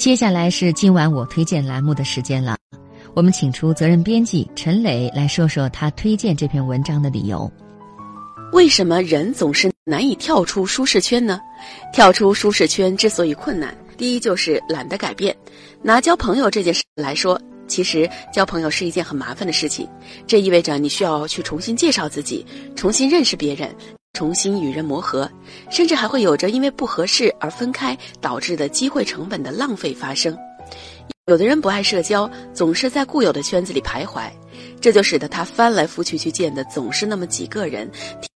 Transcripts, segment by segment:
接下来是今晚我推荐栏目的时间了，我们请出责任编辑陈磊来说说他推荐这篇文章的理由。为什么人总是难以跳出舒适圈呢？跳出舒适圈之所以困难，第一就是懒得改变。拿交朋友这件事来说，其实交朋友是一件很麻烦的事情，这意味着你需要去重新介绍自己，重新认识别人。重新与人磨合，甚至还会有着因为不合适而分开导致的机会成本的浪费发生。有的人不爱社交，总是在固有的圈子里徘徊，这就使得他翻来覆去去见的总是那么几个人，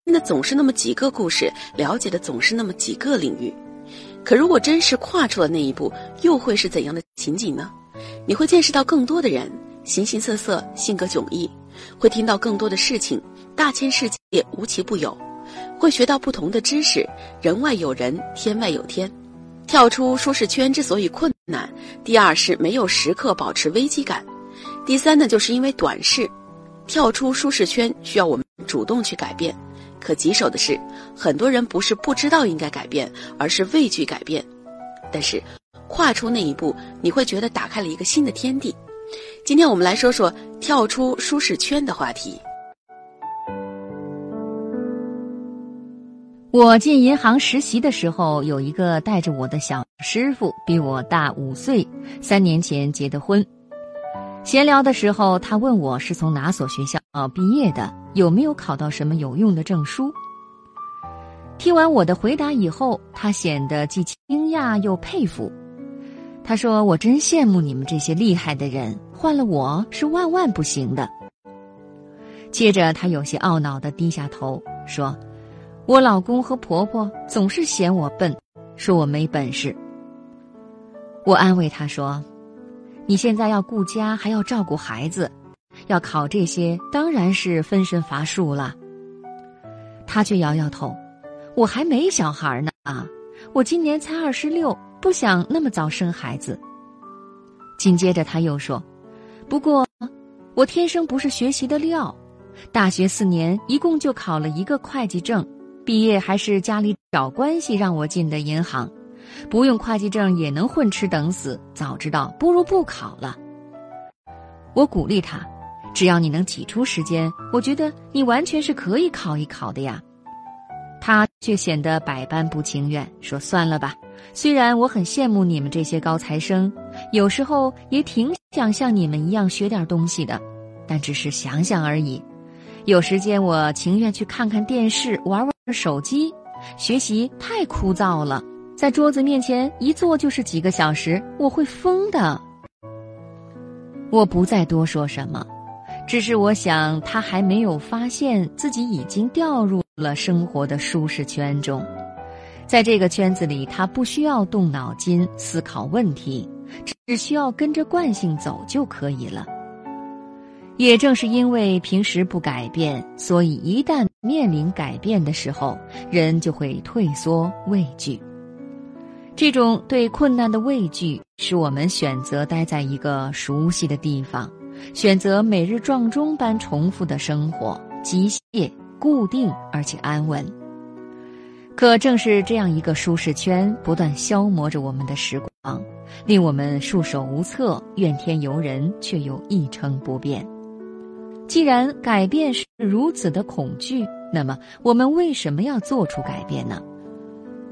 听的总是那么几个故事，了解的总是那么几个领域。可如果真是跨出了那一步，又会是怎样的情景呢？你会见识到更多的人，形形色色，性格迥异；会听到更多的事情，大千世界无奇不有。会学到不同的知识，人外有人，天外有天。跳出舒适圈之所以困难，第二是没有时刻保持危机感，第三呢，就是因为短视。跳出舒适圈需要我们主动去改变，可棘手的是，很多人不是不知道应该改变，而是畏惧改变。但是，跨出那一步，你会觉得打开了一个新的天地。今天我们来说说跳出舒适圈的话题。我进银行实习的时候，有一个带着我的小师傅，比我大五岁，三年前结的婚。闲聊的时候，他问我是从哪所学校毕业的，有没有考到什么有用的证书。听完我的回答以后，他显得既惊讶又佩服。他说：“我真羡慕你们这些厉害的人，换了我是万万不行的。”接着，他有些懊恼地低下头说。我老公和婆婆总是嫌我笨，说我没本事。我安慰他说：“你现在要顾家，还要照顾孩子，要考这些当然是分身乏术了。”他却摇摇头：“我还没小孩呢啊，我今年才二十六，不想那么早生孩子。”紧接着他又说：“不过，我天生不是学习的料，大学四年一共就考了一个会计证。”毕业还是家里找关系让我进的银行，不用会计证也能混吃等死。早知道不如不考了。我鼓励他，只要你能挤出时间，我觉得你完全是可以考一考的呀。他却显得百般不情愿，说：“算了吧，虽然我很羡慕你们这些高材生，有时候也挺想像你们一样学点东西的，但只是想想而已。有时间我情愿去看看电视，玩玩。”手机学习太枯燥了，在桌子面前一坐就是几个小时，我会疯的。我不再多说什么，只是我想他还没有发现自己已经掉入了生活的舒适圈中，在这个圈子里，他不需要动脑筋思考问题，只需要跟着惯性走就可以了。也正是因为平时不改变，所以一旦面临改变的时候，人就会退缩畏惧。这种对困难的畏惧，使我们选择待在一个熟悉的地方，选择每日撞钟般重复的生活，机械、固定而且安稳。可正是这样一个舒适圈，不断消磨着我们的时光，令我们束手无策，怨天尤人，却又一成不变。既然改变是如此的恐惧，那么我们为什么要做出改变呢？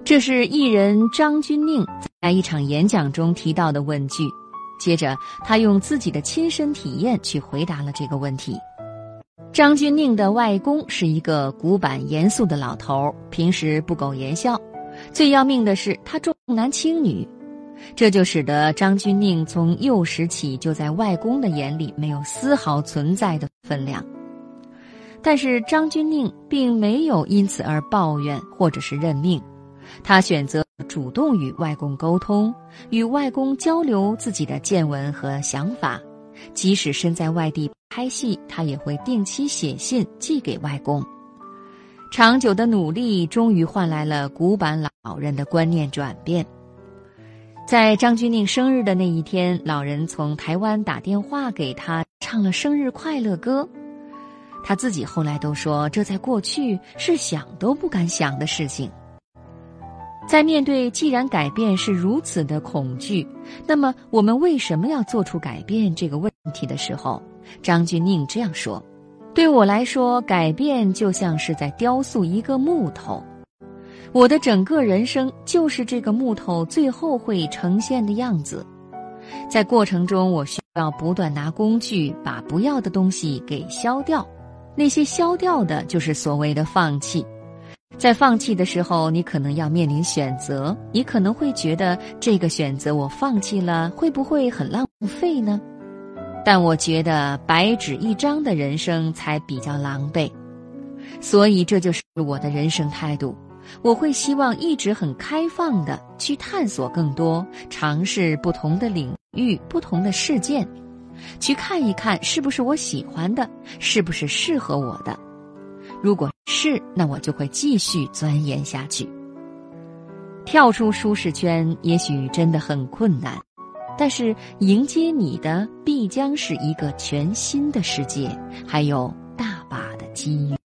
这是艺人张钧甯在一场演讲中提到的问句。接着，他用自己的亲身体验去回答了这个问题。张钧甯的外公是一个古板严肃的老头，平时不苟言笑。最要命的是，他重男轻女。这就使得张钧甯从幼时起就在外公的眼里没有丝毫存在的分量。但是张钧甯并没有因此而抱怨或者是认命，他选择主动与外公沟通，与外公交流自己的见闻和想法。即使身在外地拍戏，他也会定期写信寄给外公。长久的努力终于换来了古板老人的观念转变。在张钧甯生日的那一天，老人从台湾打电话给他，唱了生日快乐歌。他自己后来都说，这在过去是想都不敢想的事情。在面对既然改变是如此的恐惧，那么我们为什么要做出改变这个问题的时候，张钧甯这样说：“对我来说，改变就像是在雕塑一个木头，我的整个人生就是这个木头最后会呈现的样子。在过程中，我需要不断拿工具把不要的东西给消掉，那些消掉的就是所谓的放弃。”在放弃的时候，你可能要面临选择，你可能会觉得这个选择我放弃了，会不会很浪费呢？但我觉得白纸一张的人生才比较狼狈，所以这就是我的人生态度。我会希望一直很开放的去探索更多，尝试不同的领域、不同的事件，去看一看是不是我喜欢的，是不是适合我的。如果是，那我就会继续钻研下去。跳出舒适圈也许真的很困难，但是迎接你的必将是一个全新的世界，还有大把的机遇。